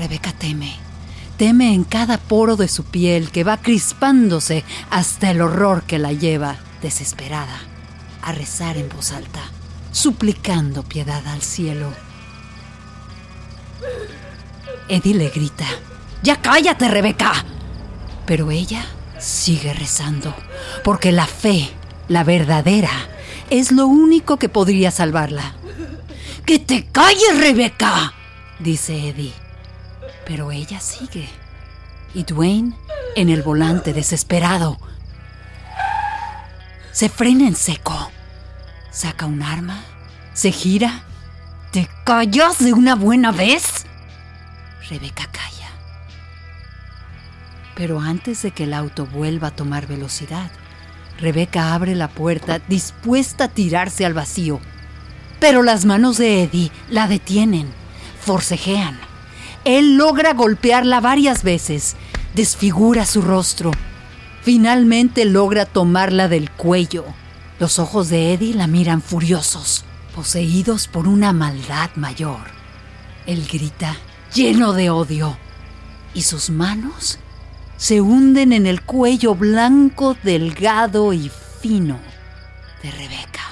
Rebeca teme. Teme en cada poro de su piel que va crispándose hasta el horror que la lleva, desesperada, a rezar en voz alta, suplicando piedad al cielo. Eddie le grita, ¡Ya cállate, Rebeca! Pero ella sigue rezando, porque la fe, la verdadera, es lo único que podría salvarla. ¡Que te calles, Rebeca! dice Eddie. Pero ella sigue. Y Dwayne, en el volante desesperado, se frena en seco. Saca un arma, se gira. ¿Te callas de una buena vez? Rebeca calla. Pero antes de que el auto vuelva a tomar velocidad, Rebeca abre la puerta dispuesta a tirarse al vacío. Pero las manos de Eddie la detienen, forcejean. Él logra golpearla varias veces, desfigura su rostro. Finalmente logra tomarla del cuello. Los ojos de Eddie la miran furiosos, poseídos por una maldad mayor. Él grita, lleno de odio, y sus manos se hunden en el cuello blanco, delgado y fino de Rebeca.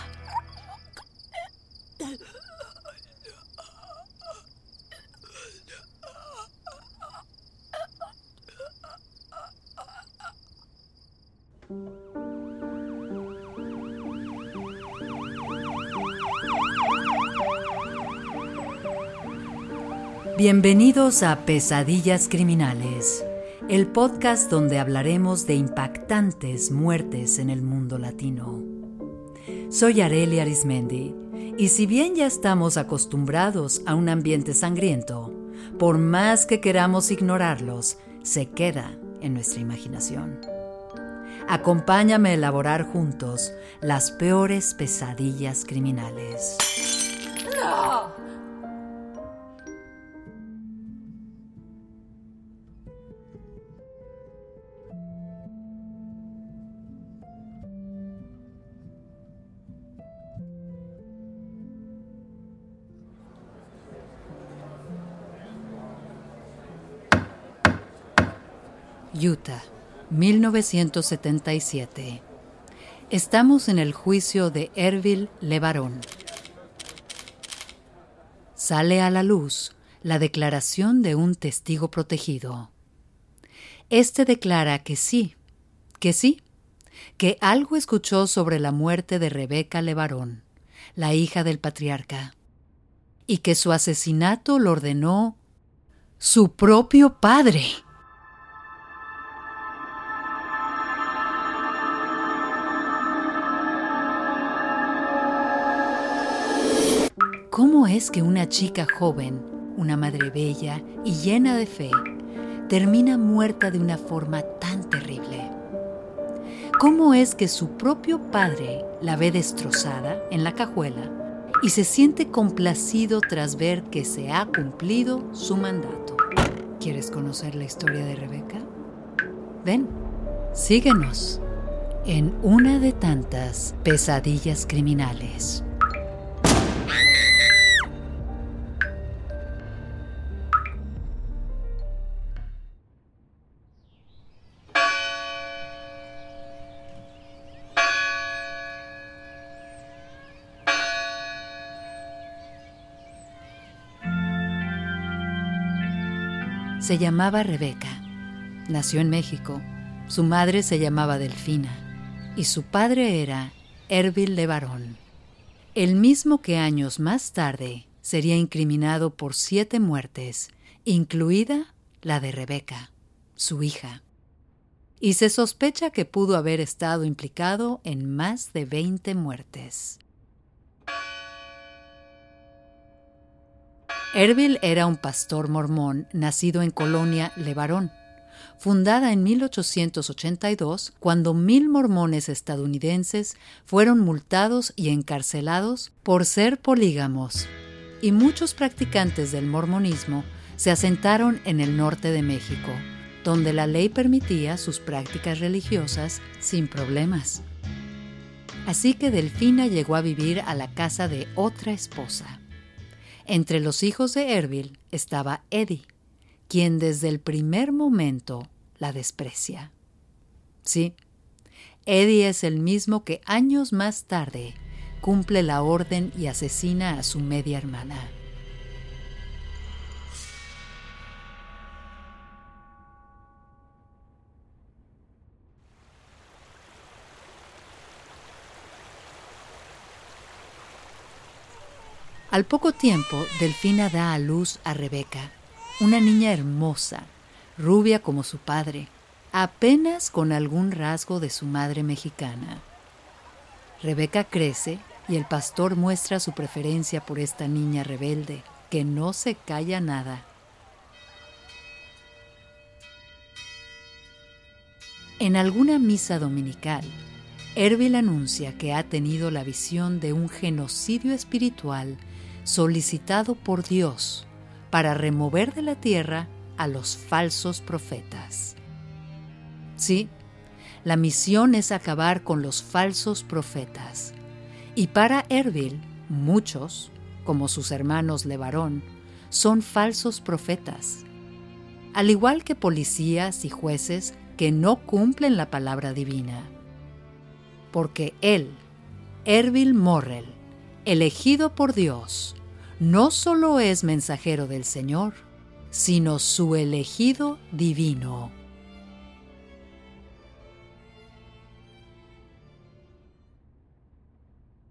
Bienvenidos a Pesadillas Criminales, el podcast donde hablaremos de impactantes muertes en el mundo latino. Soy Areli Arismendi, y si bien ya estamos acostumbrados a un ambiente sangriento, por más que queramos ignorarlos, se queda en nuestra imaginación. Acompáñame a elaborar juntos las peores pesadillas criminales. Utah, 1977. Estamos en el juicio de Ervil Levarón. Sale a la luz la declaración de un testigo protegido. Este declara que sí, que sí, que algo escuchó sobre la muerte de Rebeca Levarón, la hija del patriarca, y que su asesinato lo ordenó su propio padre. ¿Cómo es que una chica joven, una madre bella y llena de fe, termina muerta de una forma tan terrible? ¿Cómo es que su propio padre la ve destrozada en la cajuela y se siente complacido tras ver que se ha cumplido su mandato? ¿Quieres conocer la historia de Rebeca? Ven, síguenos en una de tantas pesadillas criminales. Se llamaba Rebeca. Nació en México. Su madre se llamaba Delfina y su padre era Ervil Levarón, el mismo que años más tarde sería incriminado por siete muertes, incluida la de Rebeca, su hija. Y se sospecha que pudo haber estado implicado en más de 20 muertes. Ervil era un pastor mormón nacido en Colonia Levarón, fundada en 1882 cuando mil mormones estadounidenses fueron multados y encarcelados por ser polígamos, y muchos practicantes del mormonismo se asentaron en el norte de México, donde la ley permitía sus prácticas religiosas sin problemas. Así que Delfina llegó a vivir a la casa de otra esposa. Entre los hijos de Ervil estaba Eddie, quien desde el primer momento la desprecia. Sí, Eddie es el mismo que años más tarde cumple la orden y asesina a su media hermana. Al poco tiempo, Delfina da a luz a Rebeca, una niña hermosa, rubia como su padre, apenas con algún rasgo de su madre mexicana. Rebeca crece y el pastor muestra su preferencia por esta niña rebelde, que no se calla nada. En alguna misa dominical, Erbil anuncia que ha tenido la visión de un genocidio espiritual solicitado por Dios para remover de la tierra a los falsos profetas. Sí, la misión es acabar con los falsos profetas. Y para Erbil, muchos, como sus hermanos Levarón, son falsos profetas. Al igual que policías y jueces que no cumplen la palabra divina. Porque él, Erbil Morrel, elegido por Dios, no solo es mensajero del Señor, sino su elegido divino.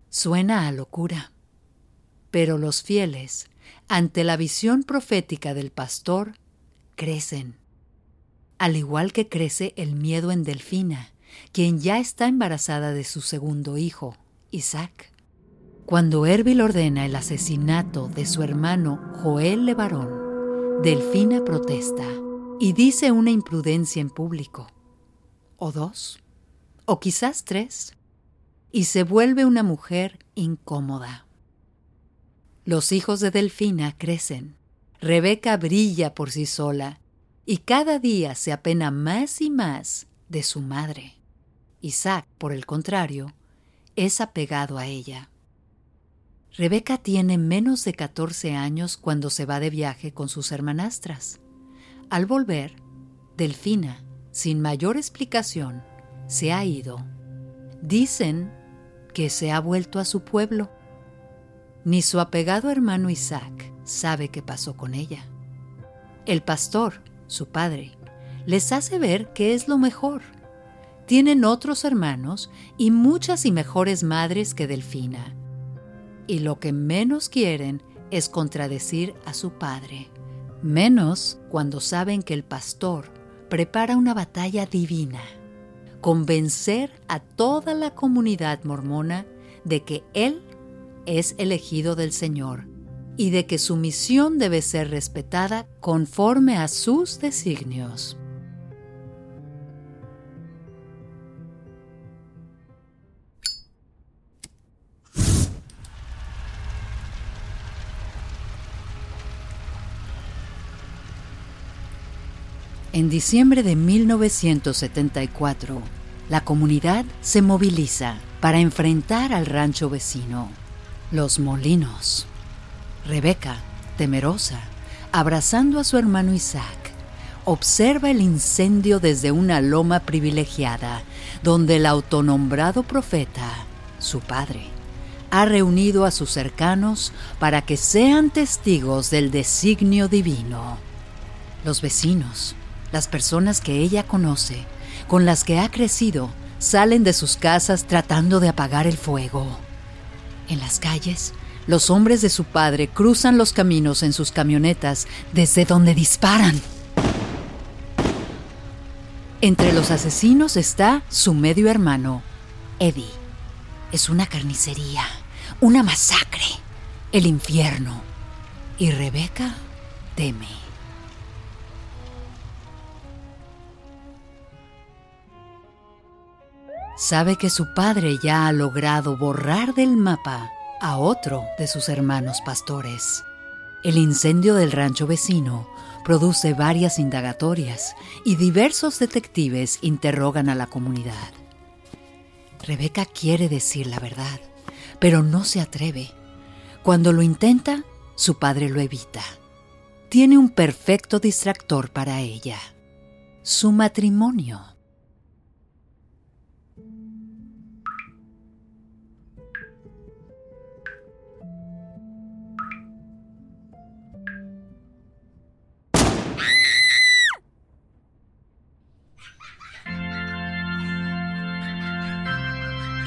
Suena a locura, pero los fieles, ante la visión profética del pastor, crecen, al igual que crece el miedo en Delfina, quien ya está embarazada de su segundo hijo, Isaac. Cuando Erbil ordena el asesinato de su hermano Joel Levarón, Delfina protesta y dice una imprudencia en público, o dos, o quizás tres, y se vuelve una mujer incómoda. Los hijos de Delfina crecen, Rebeca brilla por sí sola, y cada día se apena más y más de su madre. Isaac, por el contrario, es apegado a ella. Rebeca tiene menos de 14 años cuando se va de viaje con sus hermanastras. Al volver, Delfina, sin mayor explicación, se ha ido. Dicen que se ha vuelto a su pueblo. Ni su apegado hermano Isaac sabe qué pasó con ella. El pastor, su padre, les hace ver que es lo mejor. Tienen otros hermanos y muchas y mejores madres que Delfina y lo que menos quieren es contradecir a su padre, menos cuando saben que el pastor prepara una batalla divina, convencer a toda la comunidad mormona de que él es elegido del Señor y de que su misión debe ser respetada conforme a sus designios. En diciembre de 1974, la comunidad se moviliza para enfrentar al rancho vecino, Los Molinos. Rebeca, temerosa, abrazando a su hermano Isaac, observa el incendio desde una loma privilegiada, donde el autonombrado profeta, su padre, ha reunido a sus cercanos para que sean testigos del designio divino. Los vecinos, las personas que ella conoce, con las que ha crecido, salen de sus casas tratando de apagar el fuego. En las calles, los hombres de su padre cruzan los caminos en sus camionetas desde donde disparan. Entre los asesinos está su medio hermano, Eddie. Es una carnicería, una masacre, el infierno. Y Rebeca teme. Sabe que su padre ya ha logrado borrar del mapa a otro de sus hermanos pastores. El incendio del rancho vecino produce varias indagatorias y diversos detectives interrogan a la comunidad. Rebeca quiere decir la verdad, pero no se atreve. Cuando lo intenta, su padre lo evita. tiene un perfecto distractor para ella, su matrimonio.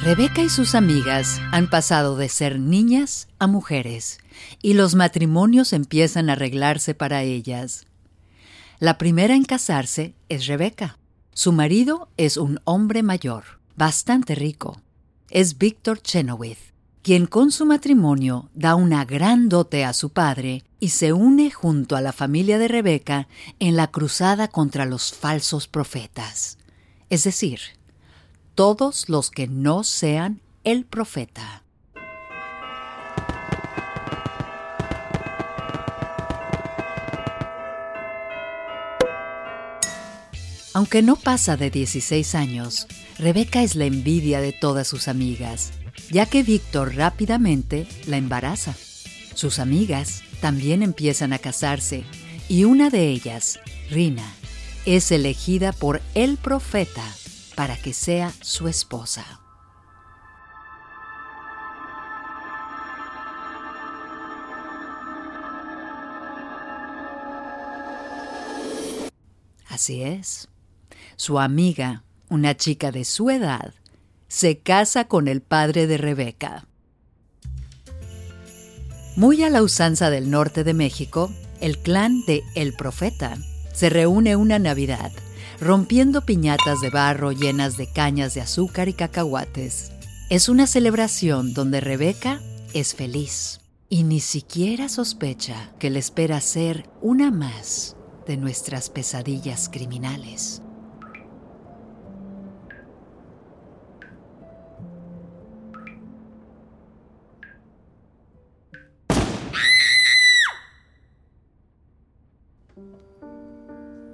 Rebeca y sus amigas han pasado de ser niñas a mujeres y los matrimonios empiezan a arreglarse para ellas. La primera en casarse es Rebeca. Su marido es un hombre mayor, bastante rico. Es Víctor Chenoweth, quien con su matrimonio da una gran dote a su padre y se une junto a la familia de Rebeca en la cruzada contra los falsos profetas. Es decir, todos los que no sean el profeta. Aunque no pasa de 16 años, Rebeca es la envidia de todas sus amigas, ya que Víctor rápidamente la embaraza. Sus amigas también empiezan a casarse y una de ellas, Rina, es elegida por el profeta para que sea su esposa. Así es. Su amiga, una chica de su edad, se casa con el padre de Rebeca. Muy a la usanza del norte de México, el clan de El Profeta se reúne una Navidad rompiendo piñatas de barro llenas de cañas de azúcar y cacahuates. Es una celebración donde Rebeca es feliz y ni siquiera sospecha que le espera ser una más de nuestras pesadillas criminales.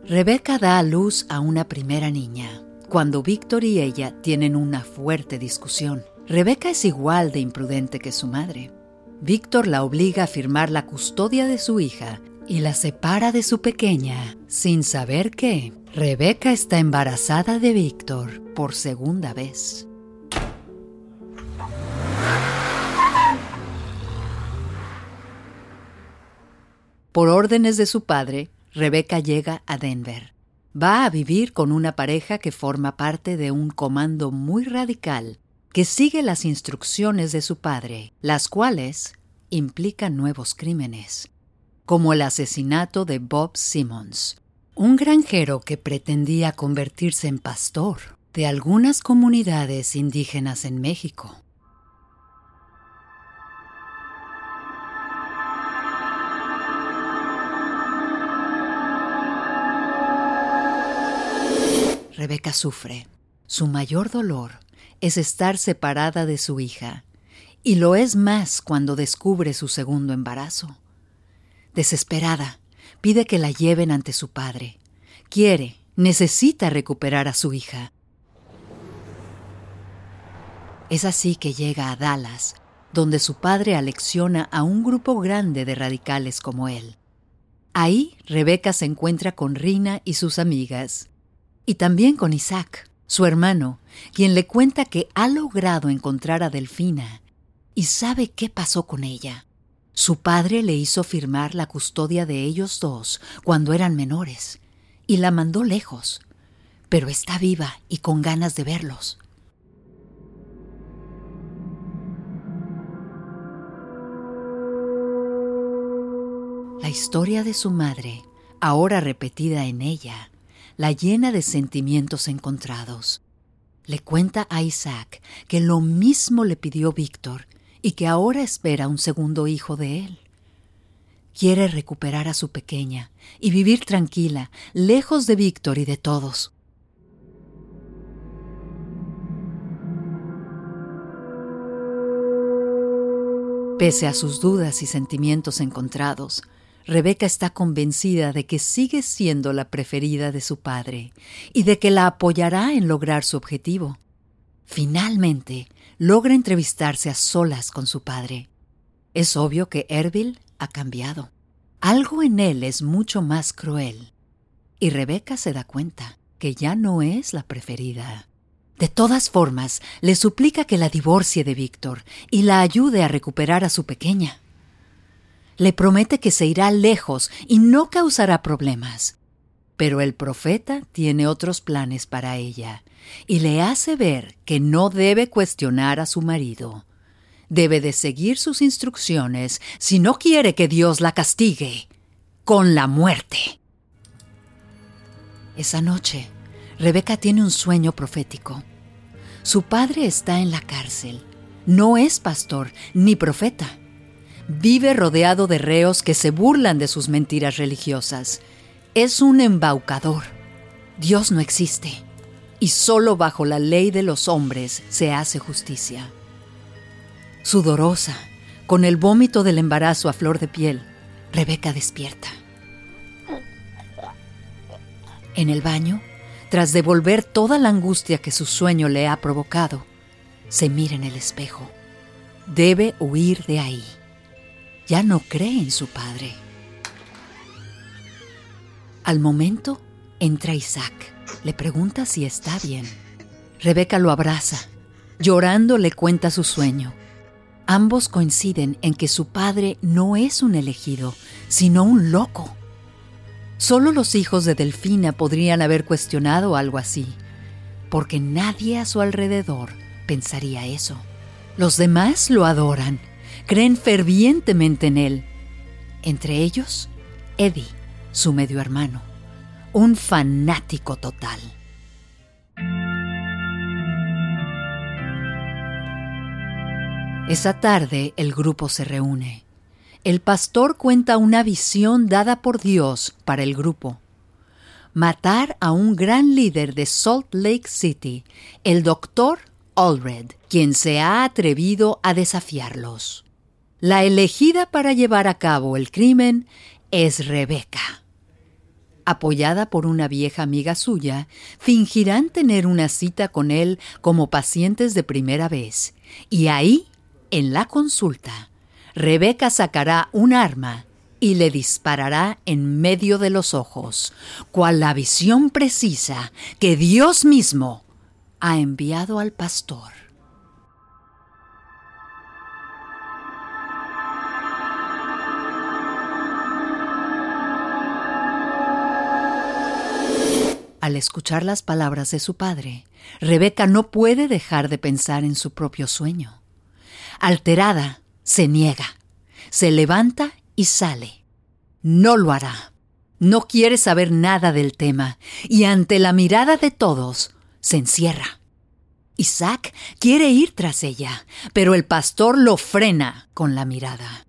Rebeca da a luz a una primera niña, cuando Víctor y ella tienen una fuerte discusión. Rebeca es igual de imprudente que su madre. Víctor la obliga a firmar la custodia de su hija y la separa de su pequeña, sin saber que Rebeca está embarazada de Víctor por segunda vez. Por órdenes de su padre, Rebeca llega a Denver. Va a vivir con una pareja que forma parte de un comando muy radical que sigue las instrucciones de su padre, las cuales implican nuevos crímenes, como el asesinato de Bob Simmons, un granjero que pretendía convertirse en pastor de algunas comunidades indígenas en México. Sufre. Su mayor dolor es estar separada de su hija, y lo es más cuando descubre su segundo embarazo. Desesperada, pide que la lleven ante su padre. Quiere, necesita recuperar a su hija. Es así que llega a Dallas, donde su padre alecciona a un grupo grande de radicales como él. Ahí Rebeca se encuentra con Rina y sus amigas, y también con Isaac, su hermano, quien le cuenta que ha logrado encontrar a Delfina y sabe qué pasó con ella. Su padre le hizo firmar la custodia de ellos dos cuando eran menores y la mandó lejos, pero está viva y con ganas de verlos. La historia de su madre, ahora repetida en ella, la llena de sentimientos encontrados. Le cuenta a Isaac que lo mismo le pidió Víctor y que ahora espera un segundo hijo de él. Quiere recuperar a su pequeña y vivir tranquila, lejos de Víctor y de todos. Pese a sus dudas y sentimientos encontrados, Rebeca está convencida de que sigue siendo la preferida de su padre y de que la apoyará en lograr su objetivo. Finalmente, logra entrevistarse a solas con su padre. Es obvio que Ervil ha cambiado. Algo en él es mucho más cruel. Y Rebeca se da cuenta que ya no es la preferida. De todas formas, le suplica que la divorcie de Víctor y la ayude a recuperar a su pequeña. Le promete que se irá lejos y no causará problemas. Pero el profeta tiene otros planes para ella y le hace ver que no debe cuestionar a su marido. Debe de seguir sus instrucciones si no quiere que Dios la castigue con la muerte. Esa noche, Rebeca tiene un sueño profético. Su padre está en la cárcel. No es pastor ni profeta. Vive rodeado de reos que se burlan de sus mentiras religiosas. Es un embaucador. Dios no existe. Y solo bajo la ley de los hombres se hace justicia. Sudorosa, con el vómito del embarazo a flor de piel, Rebeca despierta. En el baño, tras devolver toda la angustia que su sueño le ha provocado, se mira en el espejo. Debe huir de ahí. Ya no cree en su padre. Al momento, entra Isaac. Le pregunta si está bien. Rebeca lo abraza. Llorando le cuenta su sueño. Ambos coinciden en que su padre no es un elegido, sino un loco. Solo los hijos de Delfina podrían haber cuestionado algo así, porque nadie a su alrededor pensaría eso. Los demás lo adoran, creen fervientemente en él. Entre ellos, Eddie, su medio hermano, un fanático total. Esa tarde el grupo se reúne el pastor cuenta una visión dada por Dios para el grupo. Matar a un gran líder de Salt Lake City, el doctor Allred, quien se ha atrevido a desafiarlos. La elegida para llevar a cabo el crimen es Rebeca. Apoyada por una vieja amiga suya, fingirán tener una cita con él como pacientes de primera vez, y ahí, en la consulta, Rebeca sacará un arma y le disparará en medio de los ojos, cual la visión precisa que Dios mismo ha enviado al pastor. Al escuchar las palabras de su padre, Rebeca no puede dejar de pensar en su propio sueño. Alterada, se niega, se levanta y sale. No lo hará. No quiere saber nada del tema y ante la mirada de todos se encierra. Isaac quiere ir tras ella, pero el pastor lo frena con la mirada.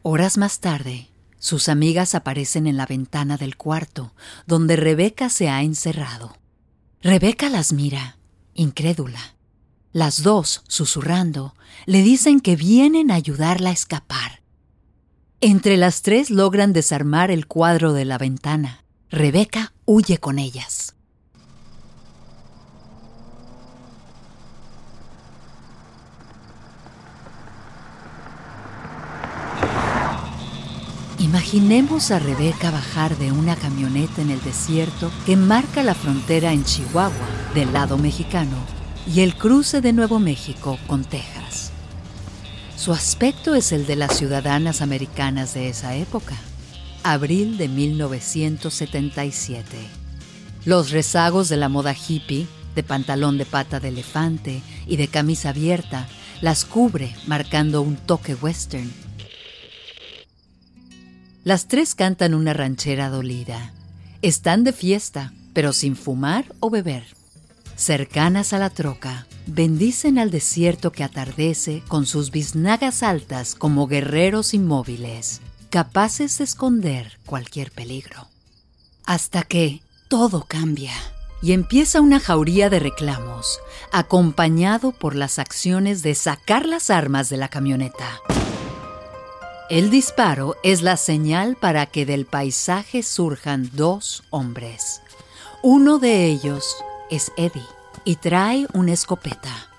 Horas más tarde, sus amigas aparecen en la ventana del cuarto donde Rebeca se ha encerrado. Rebeca las mira, incrédula. Las dos, susurrando, le dicen que vienen a ayudarla a escapar. Entre las tres logran desarmar el cuadro de la ventana. Rebeca huye con ellas. Imaginemos a Rebeca bajar de una camioneta en el desierto que marca la frontera en Chihuahua, del lado mexicano, y el cruce de Nuevo México con Texas. Su aspecto es el de las ciudadanas americanas de esa época, abril de 1977. Los rezagos de la moda hippie, de pantalón de pata de elefante y de camisa abierta, las cubre marcando un toque western. Las tres cantan una ranchera dolida. Están de fiesta, pero sin fumar o beber. Cercanas a la troca, bendicen al desierto que atardece con sus biznagas altas como guerreros inmóviles, capaces de esconder cualquier peligro. Hasta que todo cambia y empieza una jauría de reclamos, acompañado por las acciones de sacar las armas de la camioneta. El disparo es la señal para que del paisaje surjan dos hombres. Uno de ellos es Eddie y trae una escopeta.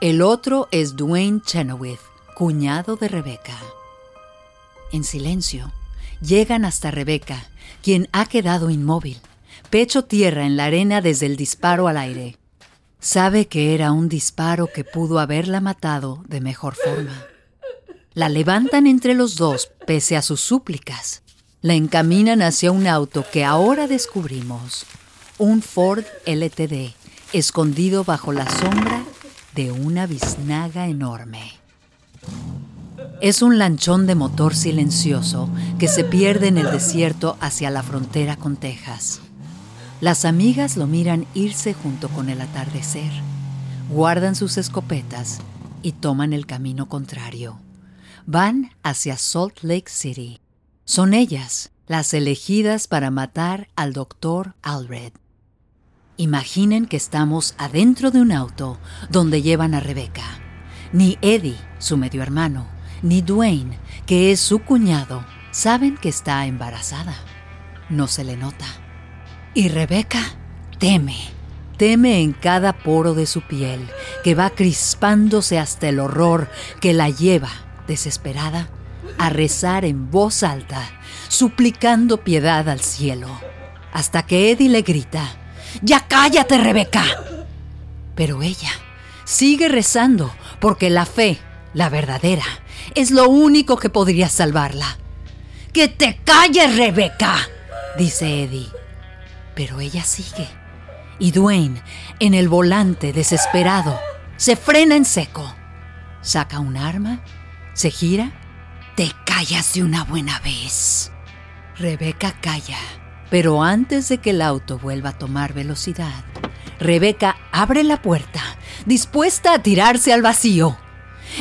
El otro es Dwayne Chenoweth, cuñado de Rebeca. En silencio, llegan hasta Rebeca, quien ha quedado inmóvil, pecho tierra en la arena desde el disparo al aire. Sabe que era un disparo que pudo haberla matado de mejor forma. La levantan entre los dos pese a sus súplicas. La encaminan hacia un auto que ahora descubrimos, un Ford LTD, escondido bajo la sombra de una biznaga enorme. Es un lanchón de motor silencioso que se pierde en el desierto hacia la frontera con Texas. Las amigas lo miran irse junto con el atardecer, guardan sus escopetas y toman el camino contrario. Van hacia Salt Lake City. Son ellas las elegidas para matar al doctor Alred. Imaginen que estamos adentro de un auto donde llevan a Rebecca. Ni Eddie, su medio hermano, ni Dwayne, que es su cuñado, saben que está embarazada. No se le nota. Y Rebeca teme, teme en cada poro de su piel, que va crispándose hasta el horror que la lleva, desesperada, a rezar en voz alta, suplicando piedad al cielo, hasta que Eddie le grita, ¡Ya cállate, Rebeca! Pero ella sigue rezando porque la fe, la verdadera, es lo único que podría salvarla. ¡Que te calles, Rebeca! dice Eddie. Pero ella sigue. Y Dwayne, en el volante, desesperado, se frena en seco. Saca un arma, se gira. Te callas de una buena vez. Rebeca calla. Pero antes de que el auto vuelva a tomar velocidad, Rebeca abre la puerta, dispuesta a tirarse al vacío.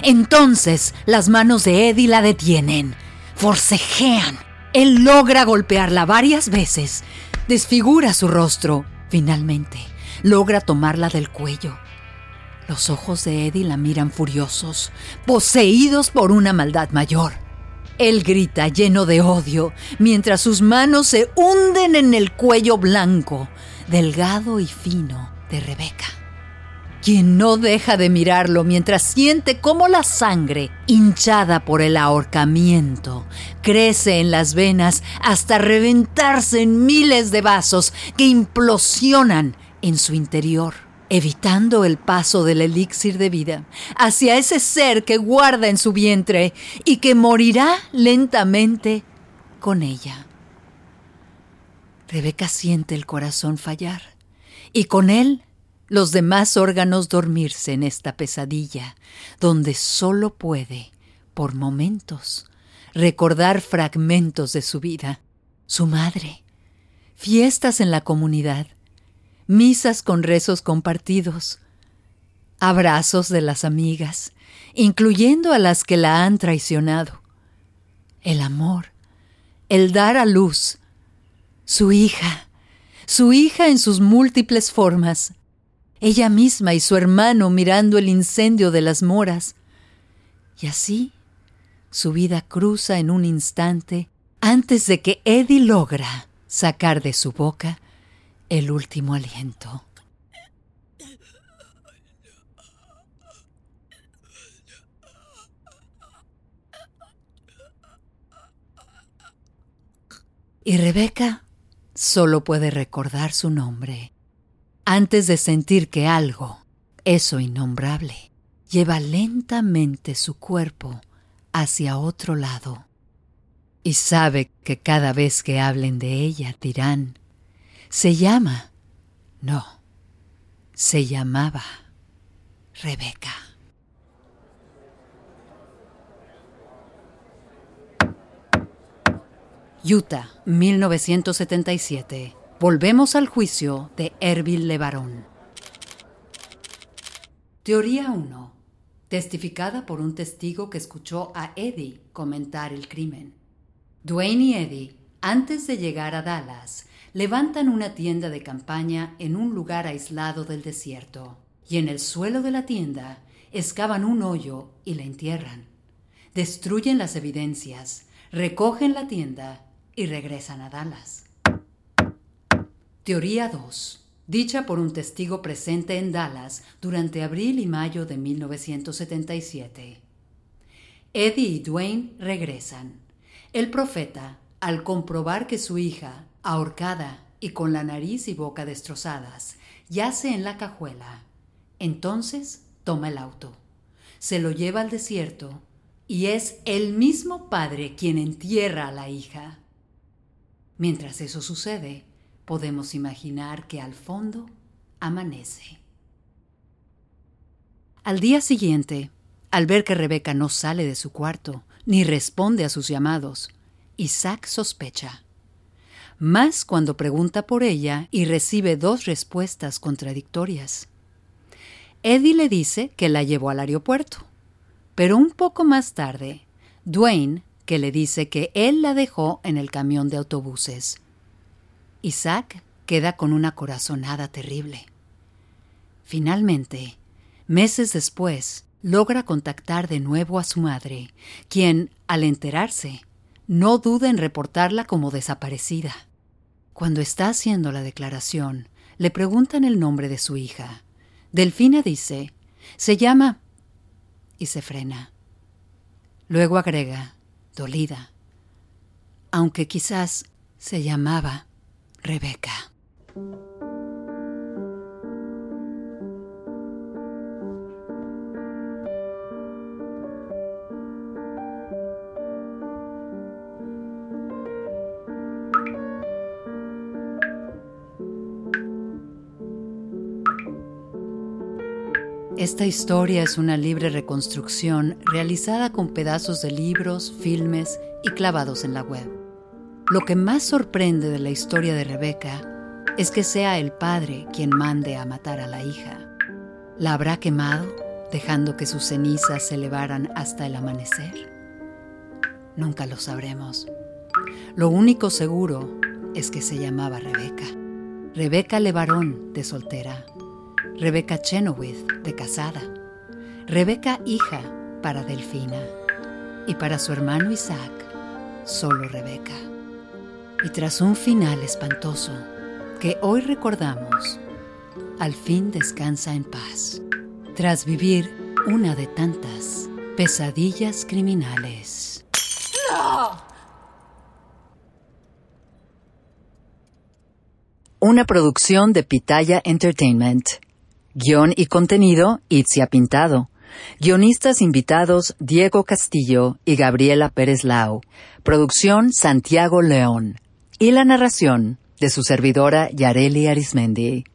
Entonces las manos de Eddie la detienen, forcejean. Él logra golpearla varias veces, desfigura su rostro. Finalmente, logra tomarla del cuello. Los ojos de Eddie la miran furiosos, poseídos por una maldad mayor. Él grita lleno de odio, mientras sus manos se hunden en el cuello blanco, delgado y fino de Rebeca quien no deja de mirarlo mientras siente cómo la sangre, hinchada por el ahorcamiento, crece en las venas hasta reventarse en miles de vasos que implosionan en su interior, evitando el paso del elixir de vida hacia ese ser que guarda en su vientre y que morirá lentamente con ella. Rebeca siente el corazón fallar y con él los demás órganos dormirse en esta pesadilla, donde solo puede, por momentos, recordar fragmentos de su vida, su madre, fiestas en la comunidad, misas con rezos compartidos, abrazos de las amigas, incluyendo a las que la han traicionado, el amor, el dar a luz, su hija, su hija en sus múltiples formas, ella misma y su hermano mirando el incendio de las moras. Y así su vida cruza en un instante antes de que Eddie logra sacar de su boca el último aliento. Y Rebeca solo puede recordar su nombre antes de sentir que algo, eso innombrable, lleva lentamente su cuerpo hacia otro lado. Y sabe que cada vez que hablen de ella dirán, se llama, no, se llamaba Rebeca. Utah, 1977. Volvemos al juicio de Ervil Levarón. Teoría 1. Testificada por un testigo que escuchó a Eddie comentar el crimen. Dwayne y Eddie, antes de llegar a Dallas, levantan una tienda de campaña en un lugar aislado del desierto, y en el suelo de la tienda excavan un hoyo y la entierran. Destruyen las evidencias, recogen la tienda y regresan a Dallas. Teoría 2. Dicha por un testigo presente en Dallas durante abril y mayo de 1977. Eddie y Dwayne regresan. El profeta, al comprobar que su hija, ahorcada y con la nariz y boca destrozadas, yace en la cajuela, entonces toma el auto, se lo lleva al desierto y es el mismo padre quien entierra a la hija. Mientras eso sucede, podemos imaginar que al fondo amanece. Al día siguiente, al ver que Rebeca no sale de su cuarto ni responde a sus llamados, Isaac sospecha. Más cuando pregunta por ella y recibe dos respuestas contradictorias. Eddie le dice que la llevó al aeropuerto, pero un poco más tarde, Dwayne, que le dice que él la dejó en el camión de autobuses. Isaac queda con una corazonada terrible. Finalmente, meses después, logra contactar de nuevo a su madre, quien, al enterarse, no duda en reportarla como desaparecida. Cuando está haciendo la declaración, le preguntan el nombre de su hija. Delfina dice, se llama... y se frena. Luego agrega, dolida, aunque quizás se llamaba Rebeca. Esta historia es una libre reconstrucción realizada con pedazos de libros, filmes y clavados en la web. Lo que más sorprende de la historia de Rebeca es que sea el padre quien mande a matar a la hija. ¿La habrá quemado, dejando que sus cenizas se elevaran hasta el amanecer? Nunca lo sabremos. Lo único seguro es que se llamaba Rebeca. Rebeca Levarón de soltera Rebeca Chenoweth de casada, Rebeca hija para Delfina y para su hermano Isaac, solo Rebeca. Y tras un final espantoso que hoy recordamos, al fin descansa en paz, tras vivir una de tantas pesadillas criminales. Una producción de Pitaya Entertainment. Guión y contenido, Itzia Pintado. Guionistas invitados, Diego Castillo y Gabriela Pérez Lau. Producción, Santiago León. Y la narración, de su servidora Yareli Arismendi.